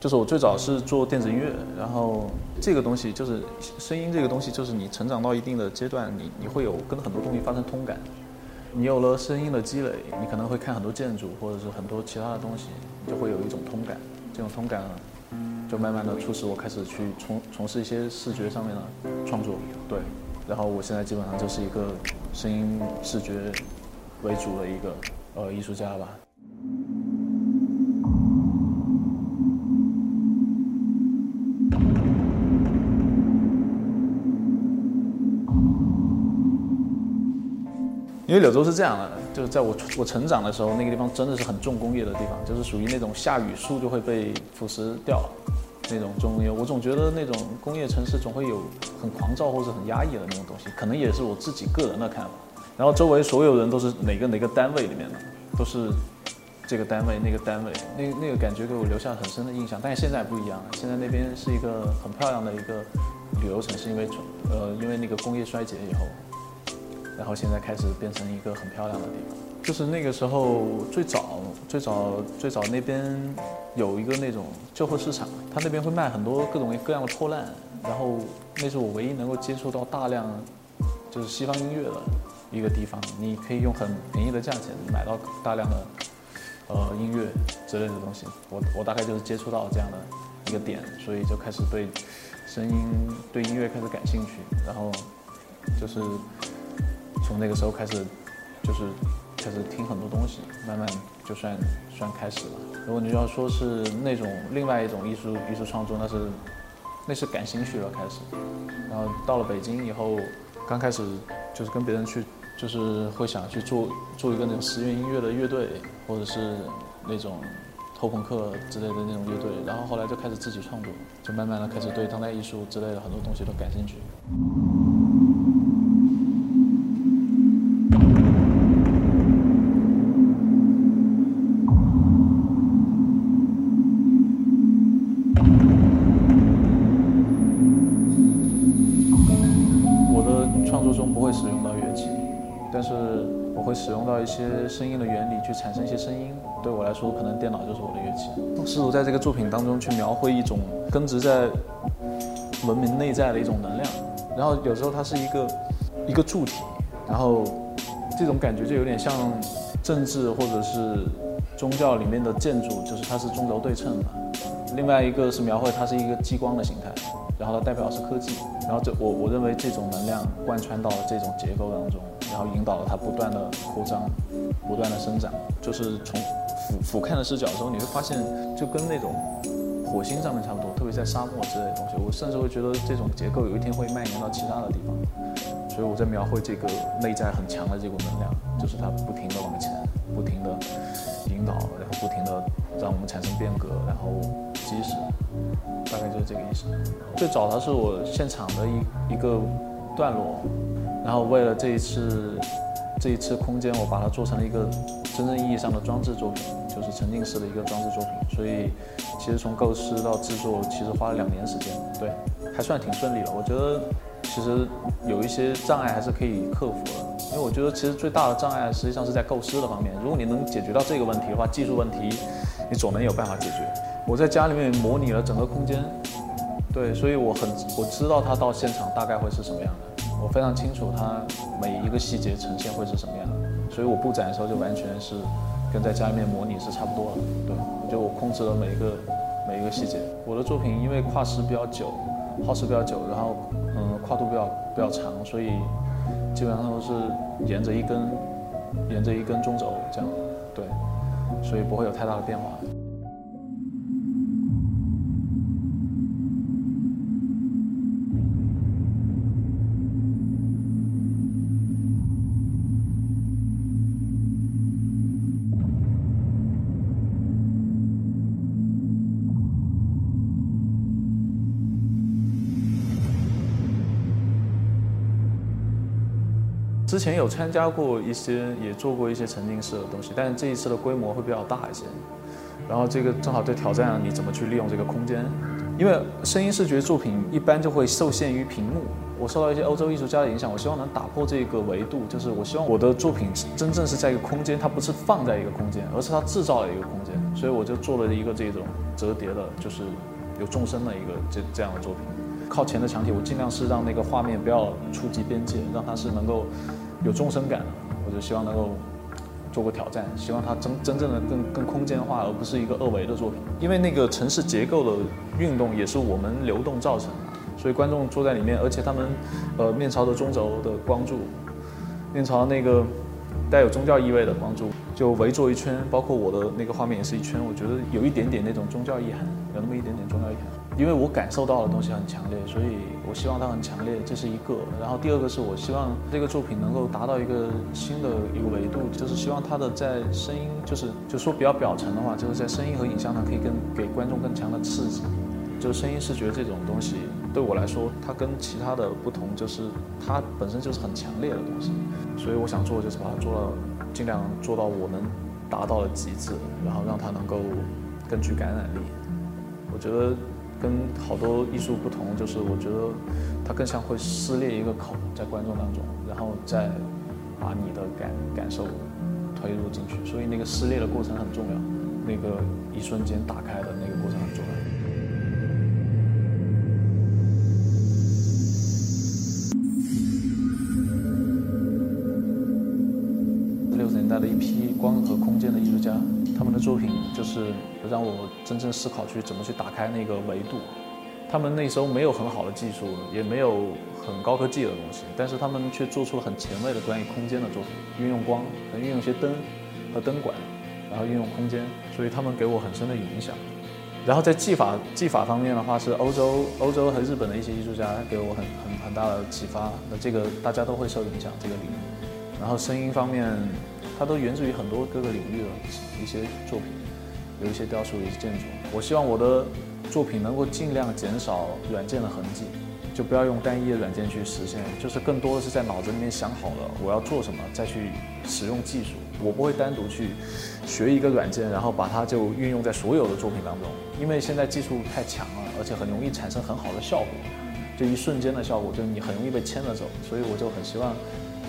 就是我最早是做电子音乐，然后这个东西就是声音这个东西，就是你成长到一定的阶段，你你会有跟很多东西发生通感。你有了声音的积累，你可能会看很多建筑或者是很多其他的东西，你就会有一种通感。这种通感，就慢慢的促使我开始去从从事一些视觉上面的创作。对，然后我现在基本上就是一个声音视觉为主的一个呃艺术家吧。因为柳州是这样的，就是在我我成长的时候，那个地方真的是很重工业的地方，就是属于那种下雨树就会被腐蚀掉那种重工业。我总觉得那种工业城市总会有很狂躁或者很压抑的那种东西，可能也是我自己个人的看法。然后周围所有人都是哪个哪个单位里面的，都是这个单位那个单位，那那个感觉给我留下很深的印象。但是现在不一样了，现在那边是一个很漂亮的一个旅游城市，因为呃因为那个工业衰竭以后。然后现在开始变成一个很漂亮的地方，就是那个时候最早最早最早那边有一个那种旧货市场，他那边会卖很多各种各样的破烂，然后那是我唯一能够接触到大量就是西方音乐的一个地方，你可以用很便宜的价钱买到大量的呃音乐之类的东西，我我大概就是接触到这样的一个点，所以就开始对声音对音乐开始感兴趣，然后就是。从那个时候开始，就是开始听很多东西，慢慢就算算开始了。如果你要说是那种另外一种艺术艺术创作，那是那是感兴趣了开始。然后到了北京以后，刚开始就是跟别人去，就是会想去做做一个那种实验音乐的乐队，或者是那种后朋克之类的那种乐队。然后后来就开始自己创作，就慢慢的开始对当代艺术之类的很多东西都感兴趣。到一些声音的原理去产生一些声音，对我来说，可能电脑就是我的乐器。试图在这个作品当中去描绘一种根植在文明内在的一种能量，然后有时候它是一个一个柱体，然后这种感觉就有点像政治或者是宗教里面的建筑，就是它是中轴对称的。另外一个是描绘它是一个激光的形态，然后它代表是科技，然后这我我认为这种能量贯穿到这种结构当中。然后引导了它不断的扩张，不断的生长。就是从俯俯瞰的视角的时候，你会发现就跟那种火星上面差不多，特别在沙漠之类的东西。我甚至会觉得这种结构有一天会蔓延到其他的地方。所以我在描绘这个内在很强的这股能量，就是它不停的往前，不停的然后不停的让我们产生变革，然后及时，大概就是这个意思。最早它是我现场的一一个段落。然后为了这一次，这一次空间，我把它做成了一个真正意义上的装置作品，就是沉浸式的一个装置作品。所以，其实从构思到制作，其实花了两年时间，对，还算挺顺利的。我觉得，其实有一些障碍还是可以克服的。因为我觉得，其实最大的障碍实际上是在构思的方面。如果你能解决到这个问题的话，技术问题，你总能有办法解决。我在家里面模拟了整个空间，对，所以我很我知道它到现场大概会是什么样的。我非常清楚它每一个细节呈现会是什么样的，所以我布展的时候就完全是跟在家里面模拟是差不多的。对，就我控制了每一个每一个细节。我的作品因为跨时比较久，耗时比较久，然后嗯跨度比较比较长，所以基本上都是沿着一根沿着一根中轴这样，对，所以不会有太大的变化。之前有参加过一些，也做过一些沉浸式的东西，但是这一次的规模会比较大一些。然后这个正好在挑战你怎么去利用这个空间，因为声音视觉作品一般就会受限于屏幕，我受到一些欧洲艺术家的影响，我希望能打破这个维度，就是我希望我的作品真正是在一个空间，它不是放在一个空间，而是它制造了一个空间。所以我就做了一个这种折叠的，就是有纵深的一个这这样的作品。靠前的墙体，我尽量是让那个画面不要触及边界，让它是能够有纵深感。我就希望能够做个挑战，希望它真真正的更更空间化，而不是一个二维的作品。因为那个城市结构的运动也是我们流动造成的。所以观众坐在里面，而且他们，呃，面朝着中轴的光柱，面朝那个带有宗教意味的光柱，就围坐一圈，包括我的那个画面也是一圈。我觉得有一点点那种宗教意涵，有那么一点点宗教意涵。因为我感受到的东西很强烈，所以我希望它很强烈，这是一个。然后第二个是我希望这个作品能够达到一个新的一个维度，就是希望它的在声音，就是就说比较表层的话，就是在声音和影像上可以更给观众更强的刺激。就是声音视觉这种东西。对我来说，它跟其他的不同，就是它本身就是很强烈的东西，所以我想做就是把它做到，尽量做到我能达到的极致，然后让它能够更具感染力。我觉得跟好多艺术不同，就是我觉得它更像会撕裂一个口在观众当中，然后再把你的感感受推入进去，所以那个撕裂的过程很重要，那个一瞬间打开的作品就是让我真正思考去怎么去打开那个维度。他们那时候没有很好的技术，也没有很高科技的东西，但是他们却做出了很前卫的关于空间的作品，运用光，运用一些灯和灯管，然后运用空间，所以他们给我很深的影响。然后在技法技法方面的话，是欧洲欧洲和日本的一些艺术家给我很很很大的启发。那这个大家都会受影响这个领域。然后声音方面。它都源自于很多各个领域的一些作品，有一些雕塑，一些建筑。我希望我的作品能够尽量减少软件的痕迹，就不要用单一的软件去实现，就是更多的是在脑子里面想好了我要做什么，再去使用技术。我不会单独去学一个软件，然后把它就运用在所有的作品当中，因为现在技术太强了，而且很容易产生很好的效果，就一瞬间的效果，就是你很容易被牵着走。所以我就很希望。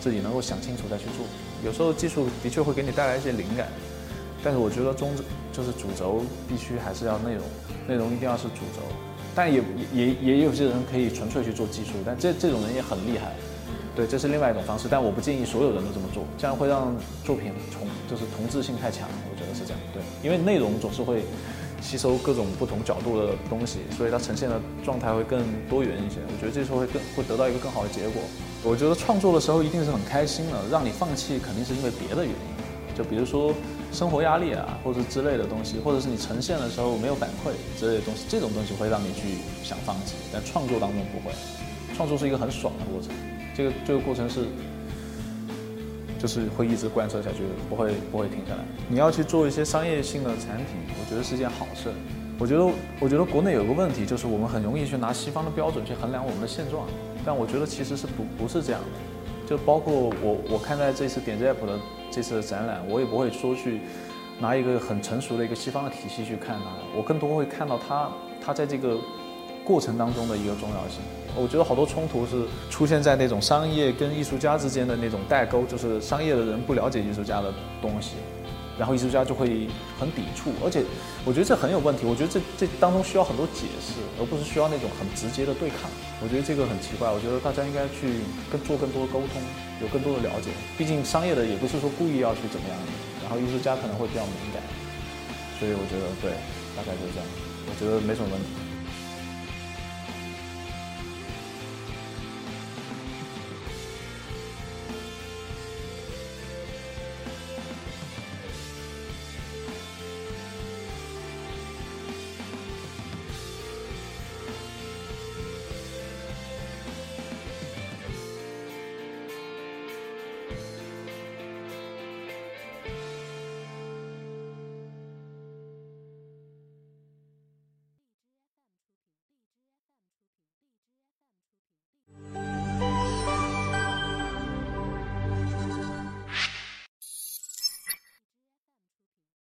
自己能够想清楚再去做，有时候技术的确会给你带来一些灵感，但是我觉得中就是主轴必须还是要内容，内容一定要是主轴，但也也也有些人可以纯粹去做技术，但这这种人也很厉害，对，这是另外一种方式，但我不建议所有人都这么做，这样会让作品重就是同质性太强，我觉得是这样，对，因为内容总是会。吸收各种不同角度的东西，所以它呈现的状态会更多元一些。我觉得这时候会更会得到一个更好的结果。我觉得创作的时候一定是很开心的，让你放弃肯定是因为别的原因，就比如说生活压力啊，或者之类的东西，或者是你呈现的时候没有反馈之类的东西，这种东西会让你去想放弃。但创作当中不会，创作是一个很爽的过程，这个这个过程是。就是会一直贯彻下去，不会不会停下来。你要去做一些商业性的产品，我觉得是件好事。我觉得我觉得国内有个问题，就是我们很容易去拿西方的标准去衡量我们的现状，但我觉得其实是不不是这样的。就包括我我看待这次点 ZAP 的这次的展览，我也不会说去拿一个很成熟的一个西方的体系去看它，我更多会看到它它在这个过程当中的一个重要性。我觉得好多冲突是出现在那种商业跟艺术家之间的那种代沟，就是商业的人不了解艺术家的东西，然后艺术家就会很抵触，而且我觉得这很有问题。我觉得这这当中需要很多解释，而不是需要那种很直接的对抗。我觉得这个很奇怪。我觉得大家应该去更做更多的沟通，有更多的了解。毕竟商业的也不是说故意要去怎么样的，然后艺术家可能会比较敏感，所以我觉得对，大概就是这样。我觉得没什么问题。